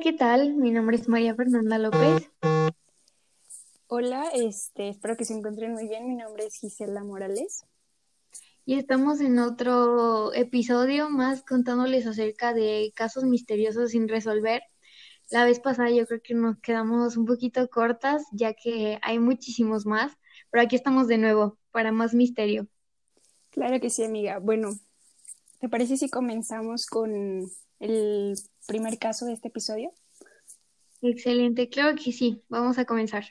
¿qué tal? Mi nombre es María Fernanda López Hola, este, espero que se encuentren muy bien. Mi nombre es Gisela Morales. y estamos en otro episodio más contándoles acerca de casos misteriosos sin resolver. La vez pasada yo creo que nos quedamos un poquito cortas ya que hay muchísimos más, pero aquí estamos de nuevo para más misterio. Claro que sí, amiga. Bueno, ¿te parece si comenzamos con el primer caso de este episodio? Excelente, claro que sí. Vamos a comenzar.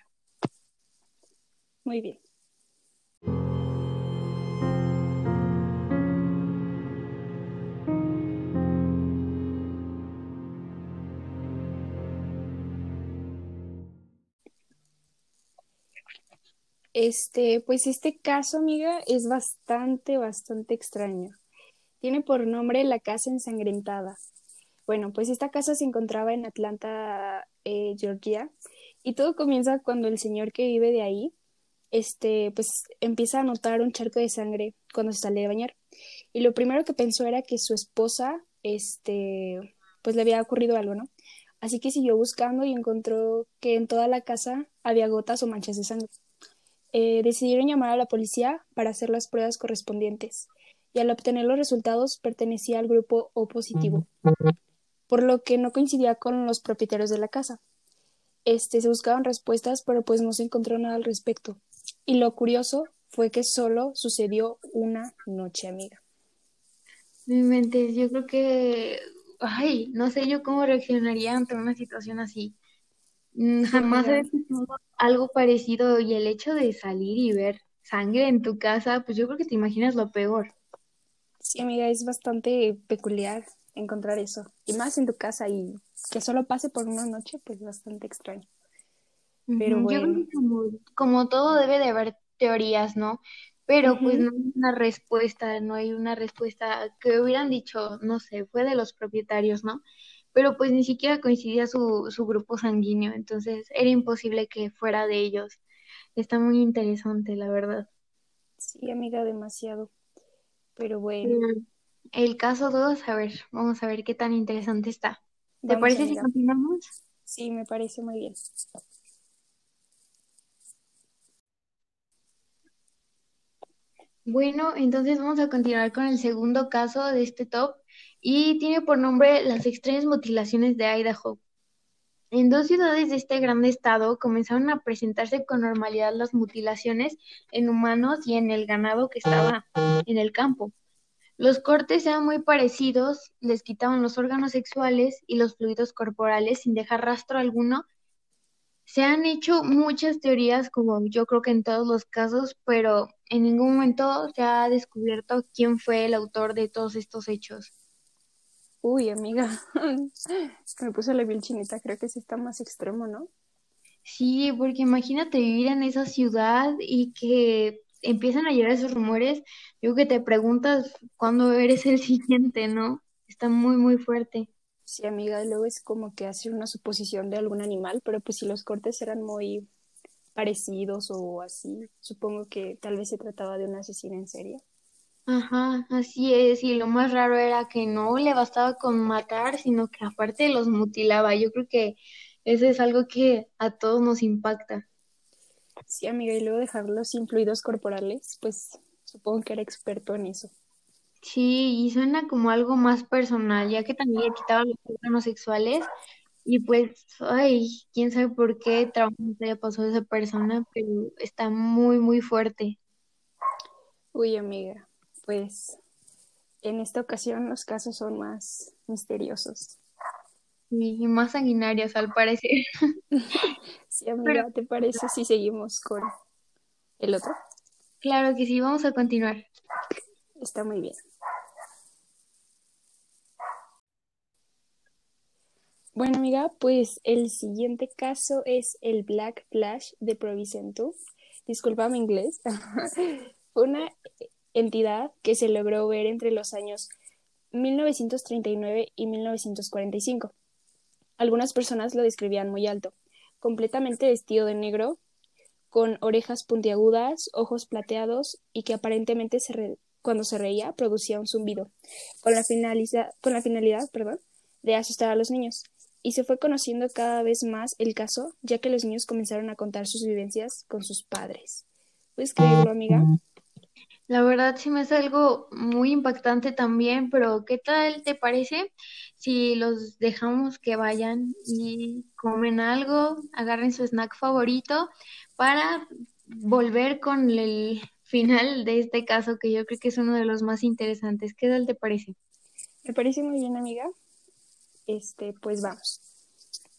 Muy bien. Este, pues este caso, amiga, es bastante, bastante extraño. Tiene por nombre La Casa Ensangrentada. Bueno, pues esta casa se encontraba en Atlanta, eh, Georgia, y todo comienza cuando el señor que vive de ahí, este, pues empieza a notar un charco de sangre cuando se sale de bañar. Y lo primero que pensó era que su esposa, este, pues le había ocurrido algo, ¿no? Así que siguió buscando y encontró que en toda la casa había gotas o manchas de sangre. Eh, decidieron llamar a la policía para hacer las pruebas correspondientes y al obtener los resultados pertenecía al grupo O positivo, por lo que no coincidía con los propietarios de la casa. Este, se buscaban respuestas, pero pues no se encontró nada al respecto. Y lo curioso fue que solo sucedió una noche, amiga. Mi mente, yo creo que, ay, no sé yo cómo reaccionaría ante una situación así. Mm, Jamás he escuchado algo parecido y el hecho de salir y ver sangre en tu casa, pues yo creo que te imaginas lo peor. Sí, amiga, es bastante peculiar encontrar eso. Y más en tu casa y que solo pase por una noche, pues bastante extraño. Pero Ujú, Yo creo bueno. que como, como todo debe de haber teorías, ¿no? Pero pues no hay una respuesta, no hay una respuesta que hubieran dicho, no sé, fue de los propietarios, ¿no? Pero pues ni siquiera coincidía su, su grupo sanguíneo, entonces era imposible que fuera de ellos. Está muy interesante, la verdad. Sí, amiga, demasiado. Pero bueno. El caso 2, a ver, vamos a ver qué tan interesante está. ¿Te vamos, parece si continuamos? Sí, me parece muy bien. Bueno, entonces vamos a continuar con el segundo caso de este top y tiene por nombre las extrañas mutilaciones de Idaho. En dos ciudades de este gran estado comenzaron a presentarse con normalidad las mutilaciones en humanos y en el ganado que estaba en el campo. Los cortes eran muy parecidos, les quitaban los órganos sexuales y los fluidos corporales sin dejar rastro alguno Se han hecho muchas teorías, como yo creo que en todos los casos, pero en ningún momento se ha descubierto quién fue el autor de todos estos hechos. Uy, amiga, me puse la piel chinita, creo que sí está más extremo, ¿no? Sí, porque imagínate vivir en esa ciudad y que empiezan a llegar esos rumores, yo que te preguntas cuándo eres el siguiente, ¿no? Está muy, muy fuerte. Sí, amiga, luego es como que hace una suposición de algún animal, pero pues si los cortes eran muy parecidos o así, supongo que tal vez se trataba de una asesina en serie. Ajá, así es, y lo más raro era que no le bastaba con matar, sino que aparte los mutilaba. Yo creo que eso es algo que a todos nos impacta. Sí, amiga, y luego dejarlos sin fluidos corporales, pues supongo que era experto en eso. Sí, y suena como algo más personal, ya que también le quitaba los órganos sexuales y pues, ay, quién sabe por qué trauma le pasó a esa persona, pero está muy, muy fuerte. Uy, amiga, pues en esta ocasión los casos son más misteriosos. Y más sanguinarios al parecer. ¿te parece si seguimos con el otro? claro que sí, vamos a continuar. Está muy bien. Bueno, amiga, pues el siguiente caso es el Black Flash de Provicento. Disculpa mi inglés. Una entidad que se logró ver entre los años 1939 y 1945. Algunas personas lo describían muy alto, completamente vestido de negro, con orejas puntiagudas, ojos plateados y que aparentemente se re- cuando se reía producía un zumbido, con la, con la finalidad perdón, de asustar a los niños. y se fue conociendo cada vez más el caso, ya que los niños comenzaron a contar sus vivencias con sus padres. ¿Puedes creerlo, amiga? La verdad sí me hace algo muy impactante también, pero ¿qué tal te parece si los dejamos que vayan y comen algo, agarren su snack favorito para volver con el final de este caso que yo creo que es uno de los más interesantes? ¿Qué tal te parece? Me parece muy bien, amiga. Este, pues vamos.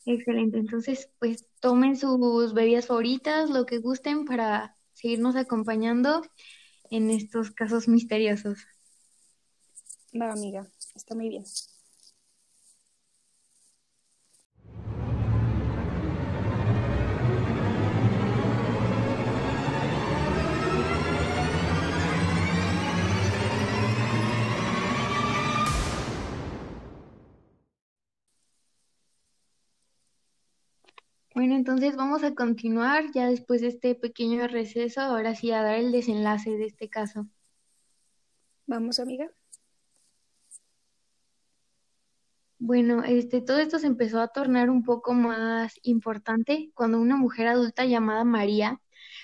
Excelente. Entonces, pues tomen sus bebidas favoritas, lo que gusten para seguirnos acompañando en estos casos misteriosos. Va, amiga, está muy bien. Bueno, entonces vamos a continuar ya después de este pequeño receso, ahora sí a dar el desenlace de este caso. Vamos, amiga. Bueno, este, todo esto se empezó a tornar un poco más importante cuando una mujer adulta llamada María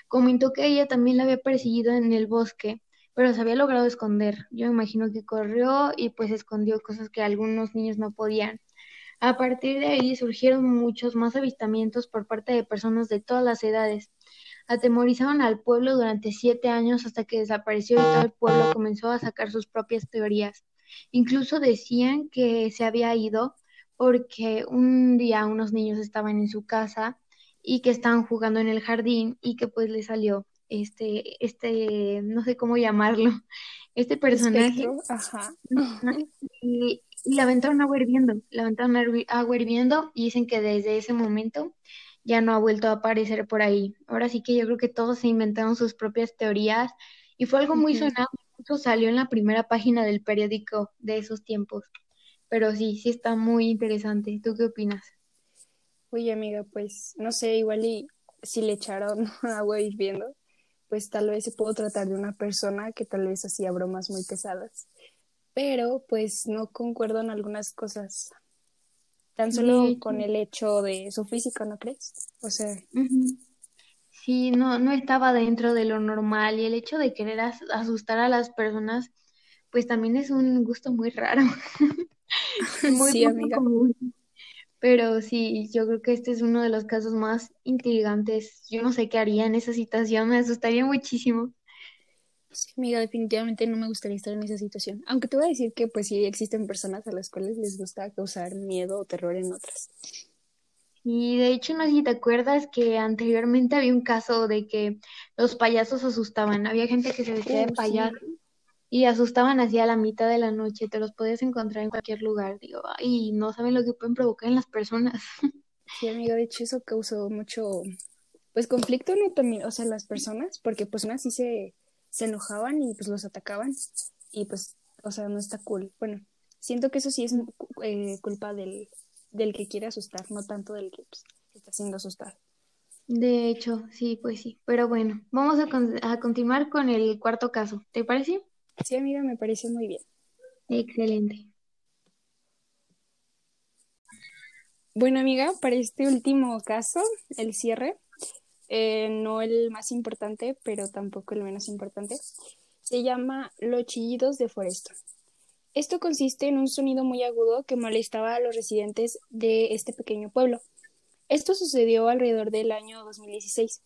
comentó que ella también la había perseguido en el bosque, pero se había logrado esconder. Yo me imagino que corrió y pues escondió cosas que algunos niños no podían. A partir de ahí surgieron muchos más avistamientos por parte de personas de todas las edades. Atemorizaron al pueblo durante siete años hasta que desapareció y todo el pueblo comenzó a sacar sus propias teorías. Incluso decían que se había ido porque un día unos niños estaban en su casa y que estaban jugando en el jardín y que pues le salió este, este, no sé cómo llamarlo, este personaje. Ajá. Y, y la aventaron agua hirviendo, la aventaron agua hirviendo y dicen que desde ese momento ya no ha vuelto a aparecer por ahí. Ahora sí que yo creo que todos se inventaron sus propias teorías y fue algo muy sonado, incluso salió en la primera página del periódico de esos tiempos. Pero sí, sí está muy interesante. ¿Tú qué opinas? Oye, amiga, pues no sé, igual y si le echaron agua hirviendo, pues tal vez se pudo tratar de una persona que tal vez hacía bromas muy pesadas pero pues no concuerdo en algunas cosas. Tan solo con el hecho de su físico, ¿no crees? O sea. Sí, no, no estaba dentro de lo normal y el hecho de querer asustar a las personas, pues también es un gusto muy raro. muy sí, amiga. Pero sí, yo creo que este es uno de los casos más intrigantes. Yo no sé qué haría en esa situación, me asustaría muchísimo. Sí, amiga, definitivamente no me gustaría estar en esa situación. Aunque te voy a decir que pues sí existen personas a las cuales les gusta causar miedo o terror en otras. Y de hecho, no sé si te acuerdas que anteriormente había un caso de que los payasos asustaban. Había gente que se vestía de payaso y asustaban así a la mitad de la noche. Te los podías encontrar en cualquier lugar. Digo, y no saben lo que pueden provocar en las personas. Sí, amiga, de hecho eso causó mucho, pues conflicto, ¿no? También, o sea, las personas, porque pues una sí se se enojaban y pues los atacaban y pues, o sea, no está cool. Bueno, siento que eso sí es eh, culpa del, del que quiere asustar, no tanto del que pues, está haciendo asustar. De hecho, sí, pues sí. Pero bueno, vamos a, a continuar con el cuarto caso. ¿Te parece? Sí, amiga, me parece muy bien. Excelente. Bueno, amiga, para este último caso, el cierre, eh, no el más importante, pero tampoco el menos importante, se llama Los chillidos de Foresto. Esto consiste en un sonido muy agudo que molestaba a los residentes de este pequeño pueblo. Esto sucedió alrededor del año 2016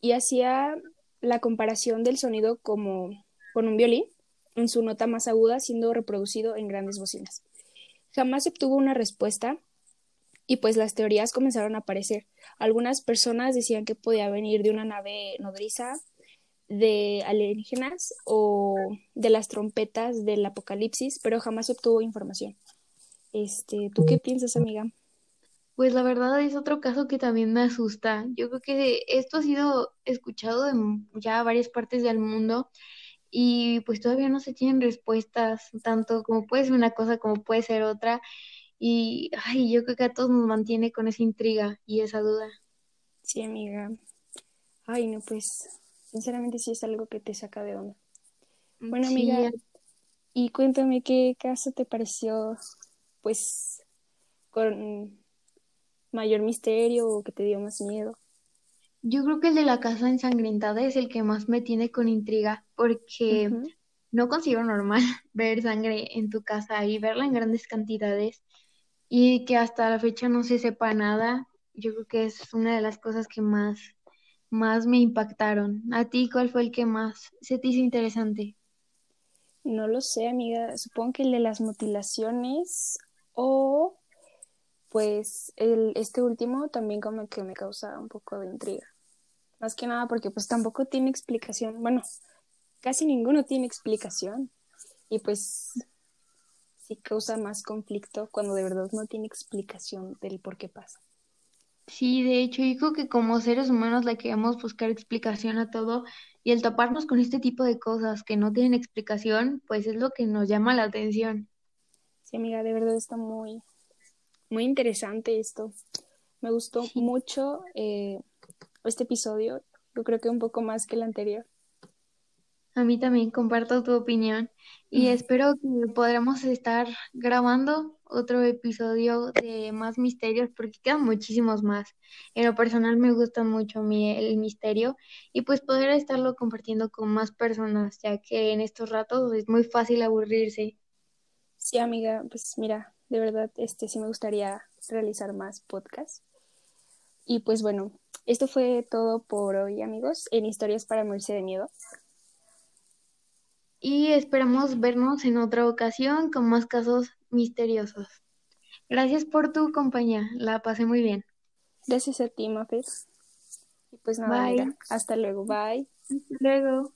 y hacía la comparación del sonido como con un violín, en su nota más aguda siendo reproducido en grandes bocinas. Jamás obtuvo una respuesta y pues las teorías comenzaron a aparecer. Algunas personas decían que podía venir de una nave nodriza, de alienígenas o de las trompetas del apocalipsis, pero jamás obtuvo información. Este, ¿tú qué piensas, amiga? Pues la verdad es otro caso que también me asusta. Yo creo que esto ha sido escuchado en ya varias partes del mundo y pues todavía no se tienen respuestas, tanto como puede ser una cosa como puede ser otra. Y ay, yo creo que a todos nos mantiene con esa intriga y esa duda. Sí, amiga. Ay, no, pues, sinceramente sí es algo que te saca de onda. Bueno, amiga, y cuéntame qué caso te pareció, pues, con mayor misterio o que te dio más miedo? Yo creo que el de la casa ensangrentada es el que más me tiene con intriga, porque no consigo normal ver sangre en tu casa y verla en grandes cantidades y que hasta la fecha no se sepa nada. Yo creo que es una de las cosas que más, más me impactaron. ¿A ti cuál fue el que más se te hizo interesante? No lo sé, amiga. Supongo que el de las mutilaciones o pues el, este último también como que me causa un poco de intriga. Más que nada porque pues tampoco tiene explicación. Bueno, casi ninguno tiene explicación. Y pues sí causa más conflicto cuando de verdad no tiene explicación del por qué pasa. Sí, de hecho, yo creo que como seres humanos le queremos buscar explicación a todo y el toparnos con este tipo de cosas que no tienen explicación, pues es lo que nos llama la atención. Sí, amiga, de verdad está muy, muy interesante esto. Me gustó mucho eh, este episodio, yo creo que un poco más que el anterior. A mí también comparto tu opinión y espero que podamos estar grabando otro episodio de más misterios porque quedan muchísimos más. En lo personal me gusta mucho mí el misterio y pues poder estarlo compartiendo con más personas ya que en estos ratos es muy fácil aburrirse. Sí, amiga, pues mira, de verdad este sí me gustaría realizar más podcasts. Y pues bueno, esto fue todo por hoy, amigos, en Historias para morirse de miedo y esperamos vernos en otra ocasión con más casos misteriosos. Gracias por tu compañía, la pasé muy bien. Gracias a ti, Mafes. Y pues nada, hasta luego, bye. Hasta luego.